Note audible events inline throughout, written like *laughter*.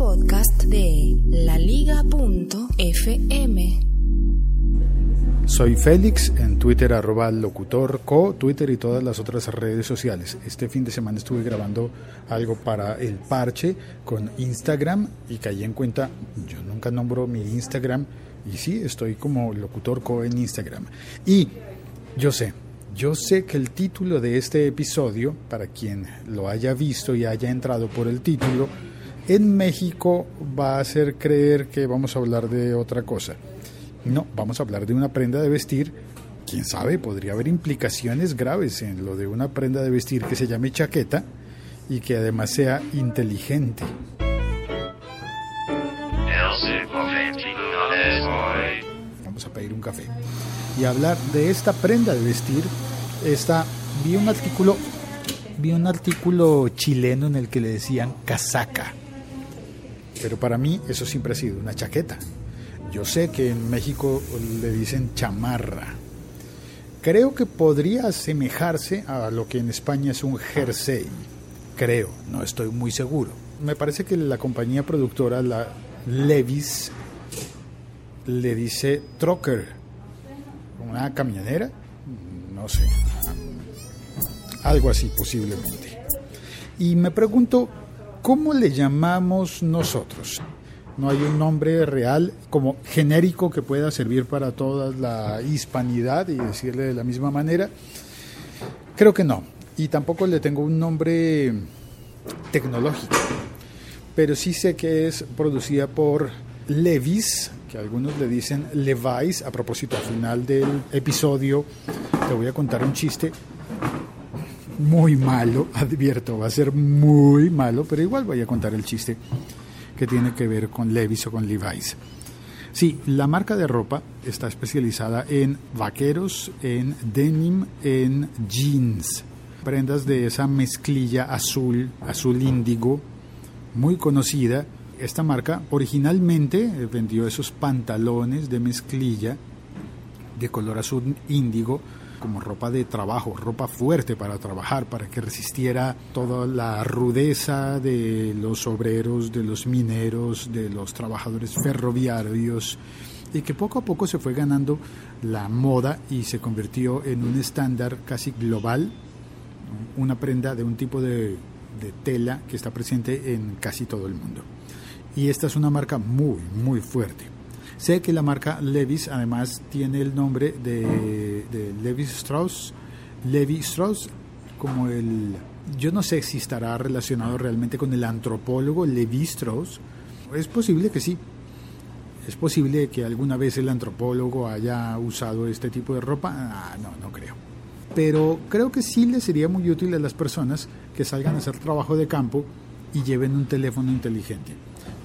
podcast de laliga.fm. Soy Félix, en Twitter arroba locutor co, Twitter y todas las otras redes sociales. Este fin de semana estuve grabando algo para el parche con Instagram y caí en cuenta, yo nunca nombro mi Instagram y sí, estoy como locutor co en Instagram. Y yo sé, yo sé que el título de este episodio, para quien lo haya visto y haya entrado por el título, en México va a hacer creer que vamos a hablar de otra cosa. No, vamos a hablar de una prenda de vestir. Quién sabe, podría haber implicaciones graves en lo de una prenda de vestir que se llame chaqueta y que además sea inteligente. Vamos a pedir un café. Y hablar de esta prenda de vestir, esta, vi un artículo, vi un artículo chileno en el que le decían casaca. Pero para mí eso siempre ha sido una chaqueta. Yo sé que en México le dicen chamarra. Creo que podría asemejarse a lo que en España es un jersey. Creo, no estoy muy seguro. Me parece que la compañía productora, la Levis, le dice trucker. ¿Una camionera? No sé. Algo así posiblemente. Y me pregunto, ¿cómo le llamamos nosotros? no hay un nombre real como genérico que pueda servir para toda la hispanidad y decirle de la misma manera. Creo que no. Y tampoco le tengo un nombre tecnológico. Pero sí sé que es producida por Levis, que algunos le dicen Levi's. A propósito, al final del episodio te voy a contar un chiste muy malo, *laughs* advierto, va a ser muy malo, pero igual voy a contar el chiste que tiene que ver con Levis o con Levi's. Sí, la marca de ropa está especializada en vaqueros, en denim, en jeans, prendas de esa mezclilla azul, azul índigo, muy conocida. Esta marca originalmente vendió esos pantalones de mezclilla de color azul índigo como ropa de trabajo, ropa fuerte para trabajar, para que resistiera toda la rudeza de los obreros, de los mineros, de los trabajadores ferroviarios, y que poco a poco se fue ganando la moda y se convirtió en un estándar casi global, una prenda de un tipo de, de tela que está presente en casi todo el mundo. Y esta es una marca muy, muy fuerte. Sé que la marca Levis además tiene el nombre de, de Levi Strauss. Levi Strauss como el... Yo no sé si estará relacionado realmente con el antropólogo Levi Strauss. Es posible que sí. Es posible que alguna vez el antropólogo haya usado este tipo de ropa. Ah, no, no creo. Pero creo que sí le sería muy útil a las personas que salgan a hacer trabajo de campo y lleven un teléfono inteligente.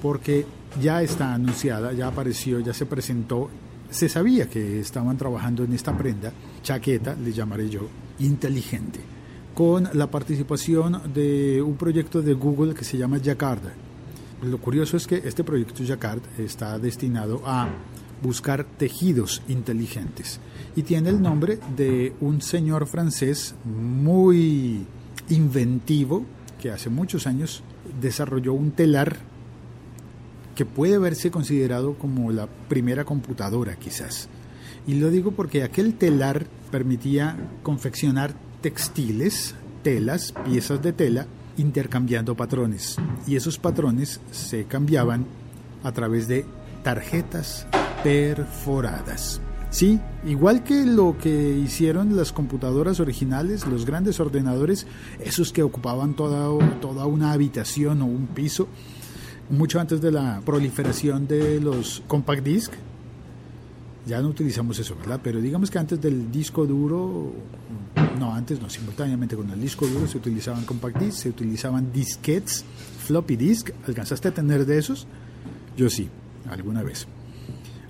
Porque ya está anunciada, ya apareció, ya se presentó. Se sabía que estaban trabajando en esta prenda, chaqueta, le llamaré yo, inteligente, con la participación de un proyecto de Google que se llama Jacquard. Lo curioso es que este proyecto Jacquard está destinado a buscar tejidos inteligentes y tiene el nombre de un señor francés muy inventivo que hace muchos años desarrolló un telar que puede verse considerado como la primera computadora quizás. Y lo digo porque aquel telar permitía confeccionar textiles, telas, piezas de tela, intercambiando patrones. Y esos patrones se cambiaban a través de tarjetas perforadas. Sí, igual que lo que hicieron las computadoras originales, los grandes ordenadores, esos que ocupaban toda, toda una habitación o un piso, mucho antes de la proliferación de los compact disc. Ya no utilizamos eso, ¿verdad? Pero digamos que antes del disco duro, no, antes no, simultáneamente con el disco duro se utilizaban compact disc, se utilizaban disquetes, floppy disk. ¿Alcanzaste a tener de esos? Yo sí, alguna vez.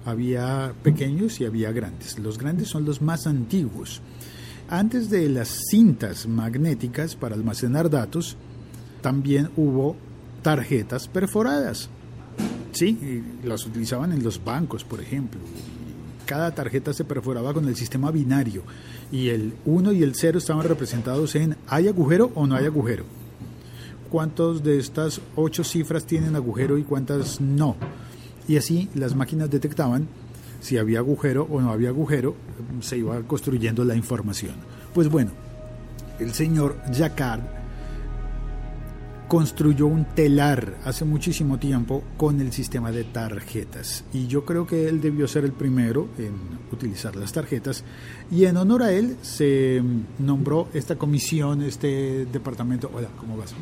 Había pequeños y había grandes. Los grandes son los más antiguos. Antes de las cintas magnéticas para almacenar datos, también hubo tarjetas perforadas. Sí, las utilizaban en los bancos, por ejemplo. Cada tarjeta se perforaba con el sistema binario y el 1 y el 0 estaban representados en ¿hay agujero o no hay agujero? cuántos de estas ocho cifras tienen agujero y cuántas no. Y así las máquinas detectaban si había agujero o no había agujero, se iba construyendo la información. Pues bueno, el señor Jacquard construyó un telar hace muchísimo tiempo con el sistema de tarjetas y yo creo que él debió ser el primero en utilizar las tarjetas y en honor a él se nombró esta comisión, este departamento, hola, ¿cómo vas?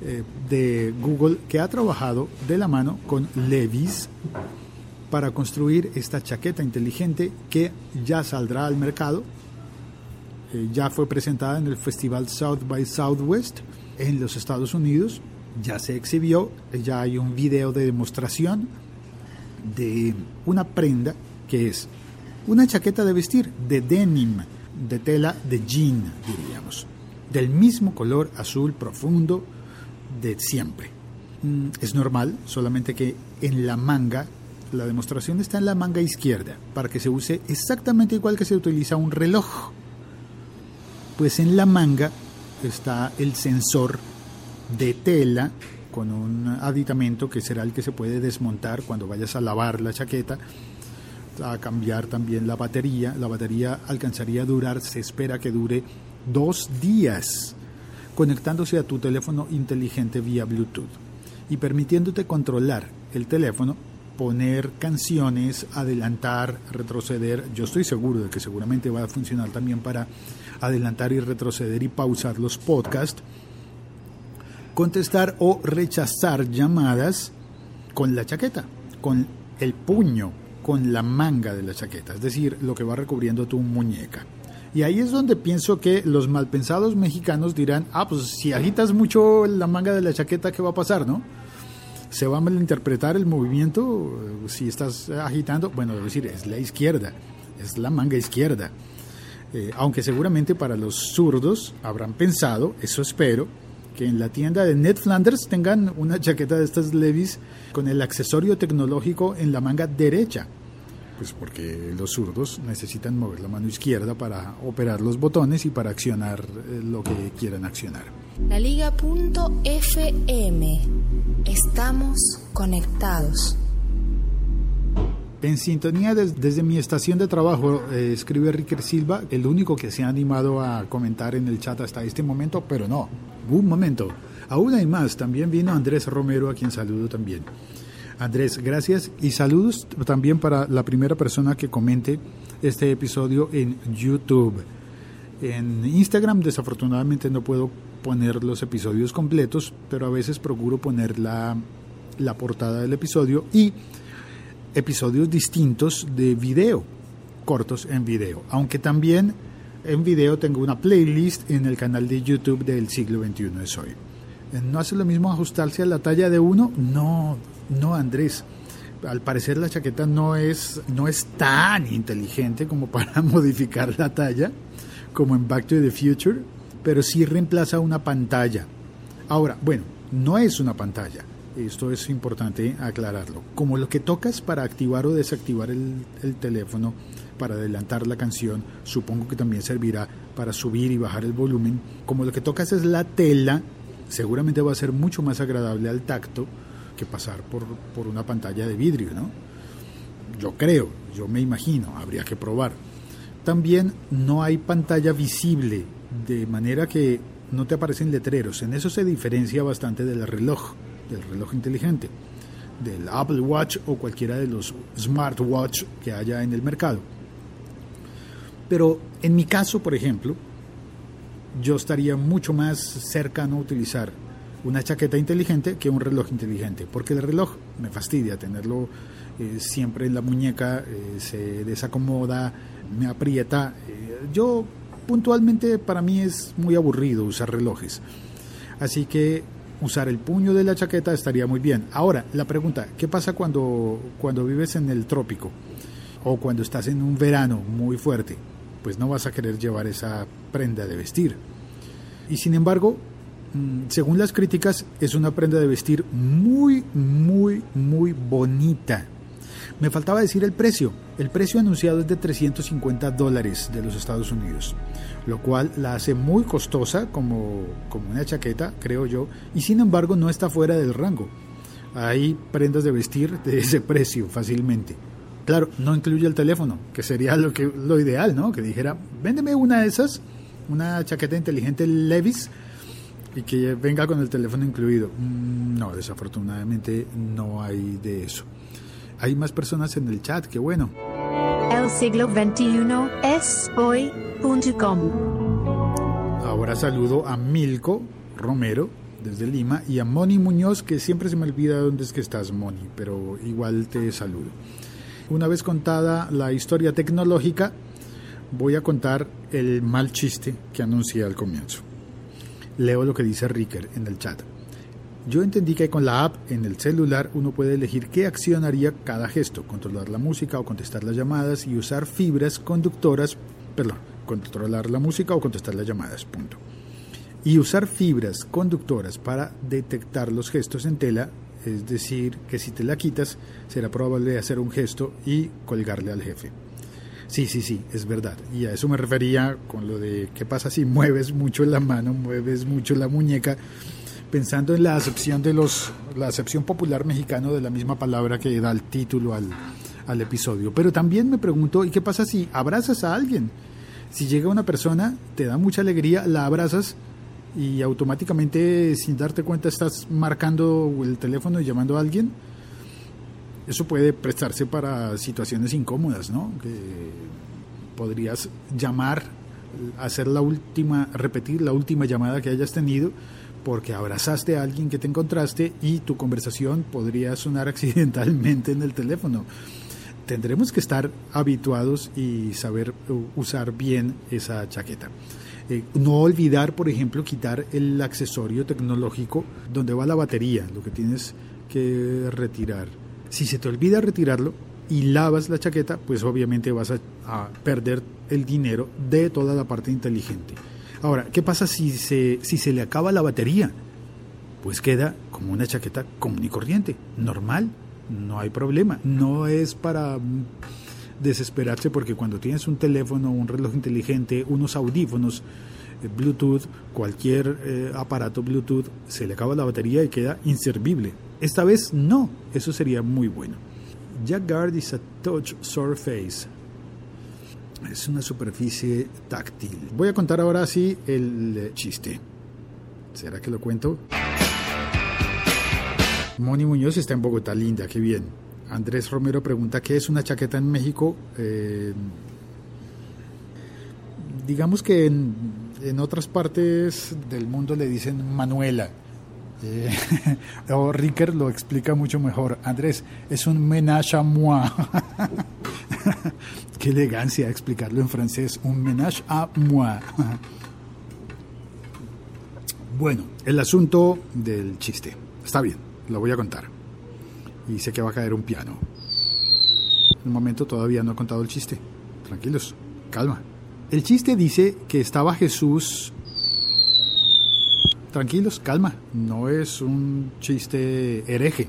Eh, de Google que ha trabajado de la mano con Levis para construir esta chaqueta inteligente que ya saldrá al mercado. Eh, ya fue presentada en el festival South by Southwest en los Estados Unidos. Ya se exhibió, ya hay un video de demostración de una prenda que es una chaqueta de vestir de denim, de tela de jean, diríamos, del mismo color azul profundo de siempre. Mm, es normal, solamente que en la manga, la demostración está en la manga izquierda, para que se use exactamente igual que se utiliza un reloj. Pues en la manga está el sensor de tela con un aditamento que será el que se puede desmontar cuando vayas a lavar la chaqueta, a cambiar también la batería. La batería alcanzaría a durar, se espera que dure dos días, conectándose a tu teléfono inteligente vía Bluetooth y permitiéndote controlar el teléfono, poner canciones, adelantar, retroceder. Yo estoy seguro de que seguramente va a funcionar también para adelantar y retroceder y pausar los podcasts, contestar o rechazar llamadas con la chaqueta, con el puño, con la manga de la chaqueta, es decir, lo que va recubriendo tu muñeca. Y ahí es donde pienso que los malpensados mexicanos dirán, ah, pues si agitas mucho la manga de la chaqueta, ¿qué va a pasar, no? Se va a malinterpretar el movimiento si estás agitando, bueno, es decir, es la izquierda, es la manga izquierda. Eh, aunque seguramente para los zurdos habrán pensado, eso espero, que en la tienda de Ned Flanders tengan una chaqueta de estas Levis con el accesorio tecnológico en la manga derecha. Pues porque los zurdos necesitan mover la mano izquierda para operar los botones y para accionar eh, lo que quieran accionar. La Liga.fm. Estamos conectados. En sintonía desde mi estación de trabajo, eh, escribe Ricker Silva, el único que se ha animado a comentar en el chat hasta este momento, pero no, un momento, aún hay más, también vino Andrés Romero, a quien saludo también. Andrés, gracias y saludos también para la primera persona que comente este episodio en YouTube. En Instagram desafortunadamente no puedo poner los episodios completos, pero a veces procuro poner la, la portada del episodio y episodios distintos de video, cortos en video, aunque también en video tengo una playlist en el canal de YouTube del siglo XXI de hoy. ¿No hace lo mismo ajustarse a la talla de uno? No, no Andrés. Al parecer la chaqueta no es, no es tan inteligente como *laughs* para modificar la talla, como en Back to the Future, pero sí reemplaza una pantalla. Ahora, bueno, no es una pantalla, esto es importante aclararlo. Como lo que tocas para activar o desactivar el, teléfono, para adelantar la canción, supongo que también servirá para subir y bajar el volumen. Como lo que tocas es la tela, seguramente va a ser mucho más agradable al tacto que pasar por, por una pantalla de vidrio, ¿no? Yo creo, yo me imagino, habría que probar. También no hay pantalla visible, de manera que no te aparecen letreros. En eso se diferencia bastante del reloj del reloj inteligente, del Apple Watch o cualquiera de los smartwatch que haya en el mercado. Pero en mi caso, por ejemplo, yo estaría mucho más cercano a utilizar una chaqueta inteligente que un reloj inteligente, porque el reloj me fastidia tenerlo eh, siempre en la muñeca, eh, se desacomoda, me aprieta. Eh, yo puntualmente para mí es muy aburrido usar relojes. Así que usar el puño de la chaqueta estaría muy bien. Ahora, la pregunta, ¿qué pasa cuando, cuando vives en el trópico o cuando estás en un verano muy fuerte? Pues no vas a querer llevar esa prenda de vestir. Y sin embargo, mm, según las críticas, es una prenda de vestir muy, muy, muy bonita. Me faltaba decir el precio. El precio anunciado es de 350 dólares de los Estados Unidos, lo cual la hace muy costosa como, como una chaqueta, creo yo, y sin embargo no está fuera del rango. Hay prendas de vestir de *laughs* ese precio fácilmente. Claro, no incluye el teléfono, que sería lo, que, lo ideal, ¿no? Que dijera, véndeme una de esas, una chaqueta inteligente Levis, y que venga con el teléfono incluido. Mm, no, desafortunadamente no hay de eso. Hay más personas en el chat, qué bueno. El siglo XXI es hoy.com. Ahora saludo a Milko Romero desde Lima y a Moni Muñoz, que siempre se me olvida dónde es que estás, Moni, pero igual te saludo. Una vez contada la historia tecnológica, voy a contar el mal chiste que anuncié al comienzo. Leo lo que dice Ricker en el chat. Yo entendí que con la app en el celular uno puede elegir qué acción haría cada gesto, controlar la música o contestar las llamadas y usar fibras conductoras, perdón, controlar la música o contestar las llamadas, punto. Y usar fibras conductoras para detectar los gestos en tela, es decir, que si te la quitas será probable hacer un gesto y colgarle al jefe. Sí, sí, sí, es verdad. Y a eso me refería con lo de qué pasa si *laughs* mueves mucho la mano, mueves mucho la muñeca pensando en la acepción de los la acepción popular mexicano de la misma palabra que da el título al, al episodio. Pero también me pregunto, ¿y qué pasa si abrazas a alguien? Si llega una persona, te da mucha alegría, la abrazas y automáticamente sin darte cuenta estás marcando el teléfono y llamando a alguien. Eso puede prestarse para situaciones incómodas, ¿no? Que podrías llamar, hacer la última, repetir la última llamada que hayas tenido porque abrazaste a alguien que te encontraste y tu conversación podría sonar *laughs* accidentalmente en el teléfono. Tendremos que estar habituados y saber usar bien esa chaqueta. Eh, no olvidar, por ejemplo, quitar el accesorio tecnológico donde va la batería, lo que tienes que retirar. Si se te olvida retirarlo y lavas la chaqueta, pues obviamente vas a perder el dinero de toda la parte inteligente. Ahora, ¿qué pasa si se, si se le acaba la batería? Pues queda como una chaqueta común y corriente, normal, no hay problema. No es para desesperarse porque cuando tienes un teléfono, un reloj inteligente, unos audífonos, eh, Bluetooth, cualquier eh, aparato Bluetooth, se le acaba la batería y queda inservible. Esta vez no, eso sería muy bueno. Jack Guard is a touch surface es una superficie táctil. Voy a contar ahora sí el chiste. ¿Será que lo cuento? Moni Muñoz está en Bogotá, linda, qué bien. Andrés Romero pregunta qué es una chaqueta en México. Eh, digamos que en, otras partes del mundo le dicen Manuela. Eh, *laughs* o lo explica mucho mejor. Andrés, es un menage *laughs* à. *laughs* Qué elegancia explicarlo en francés, un ménage à moi. *laughs* Bueno, el asunto del chiste. Está bien, lo voy a contar. Y sé que va a caer un piano. Un momento todavía no he contado el chiste. Tranquilos, calma. El chiste dice que estaba Jesús... Tranquilos, calma. No es un chiste hereje.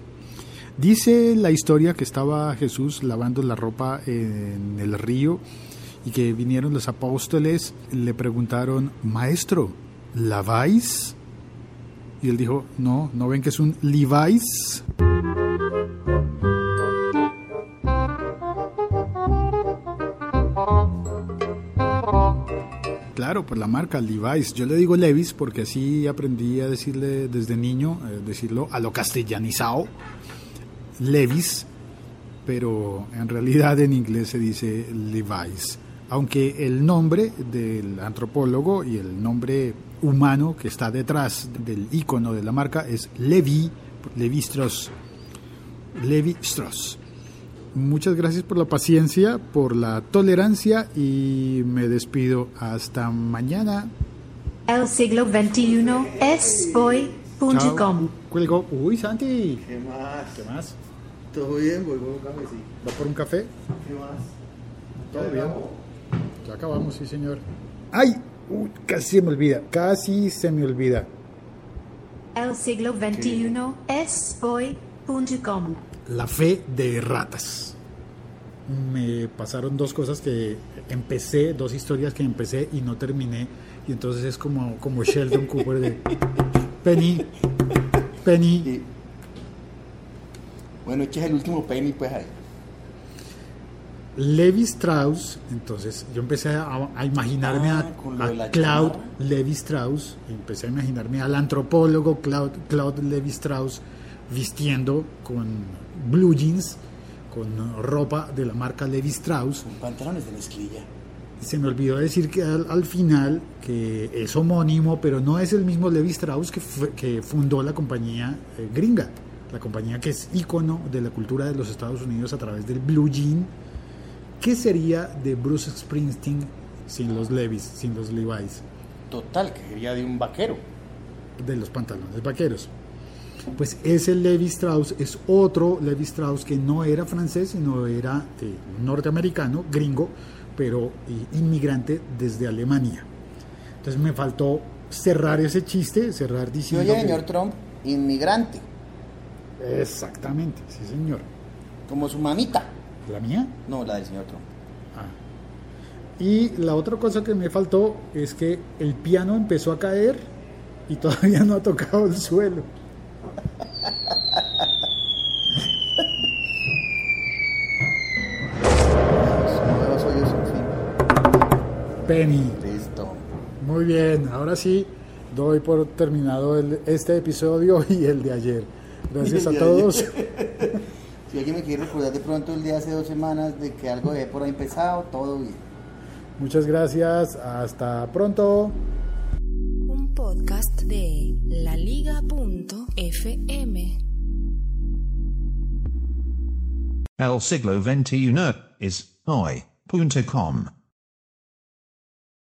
Dice la historia que estaba Jesús lavando la ropa en el río y que vinieron los apóstoles, le preguntaron, Maestro, ¿laváis? Y él dijo, no, ¿no ven que es un Levi's? Claro, por la marca Levi's. Yo le digo Levis porque así aprendí a decirle desde niño, eh, decirlo a lo castellanizado Levis, pero en realidad en inglés se dice Levi's. Aunque el nombre del antropólogo y el nombre humano que está detrás del icono de la marca es Levi, Levi Strauss. Levi Strauss. Muchas gracias por la paciencia, por la tolerancia y me despido hasta mañana. El siglo XXI es hoy.com. Cuelgo. Uy, Santi. ¿Qué más? ¿Qué más? Todo bien, voy por un café, sí. ¿Va por un café? ¿Qué más? Todo bien. Ya acabamos, sí, señor. ¡Ay! Uy, casi se me olvida, casi se me olvida. El siglo XXI es hoy.com. La fe de ratas. me pasaron dos cosas que empecé, dos historias que empecé y no terminé. Y entonces es como, como Sheldon Cooper de Penny, Penny. *laughs* Bueno, eches el último penny, pues ahí. Levi Strauss, entonces yo empecé a, a imaginarme Ah, a, a Claude. Levi Strauss, empecé a imaginarme al antropólogo Claude, Claude Levi Strauss vistiendo con blue jeans, con ropa de la marca Levi Strauss. Con pantalones de mezclilla. Se me olvidó decir que al, al final que es homónimo, pero no es el mismo Levi Strauss que fundó la compañía eh, gringa, la compañía que es ícono de la cultura de los Estados Unidos a través del blue jean. ¿Qué sería de Bruce Springsteen sin los Levis, sin los Levi's, Total, que sería de un vaquero. de los pantalones vaqueros? Pues ese Levi Strauss es otro Levi Strauss que no era francés, sino era eh, norteamericano, gringo, pero eh, inmigrante desde Alemania. Entonces me faltó cerrar ese chiste, cerrar diciendo... oye, que- señor Trump, inmigrante, Exactamente, sí señor. como su mamita. ¿La mía? No, la del señor Trump. Ah. Y la otra cosa que me faltó es que el piano empezó a caer y todavía no ha tocado el suelo. Penny. Listo. Muy bien, ahora sí doy por terminado el- este episodio y el de ayer. Gracias a *laughs* de todos. Si alguien me quiere recordar de pronto el día hace dos semanas de que algo dejé por ahí empezado, todo bien. Muchas gracias. Hasta pronto. Un podcast de laliga.fm. El siglo XXI is hoy.com.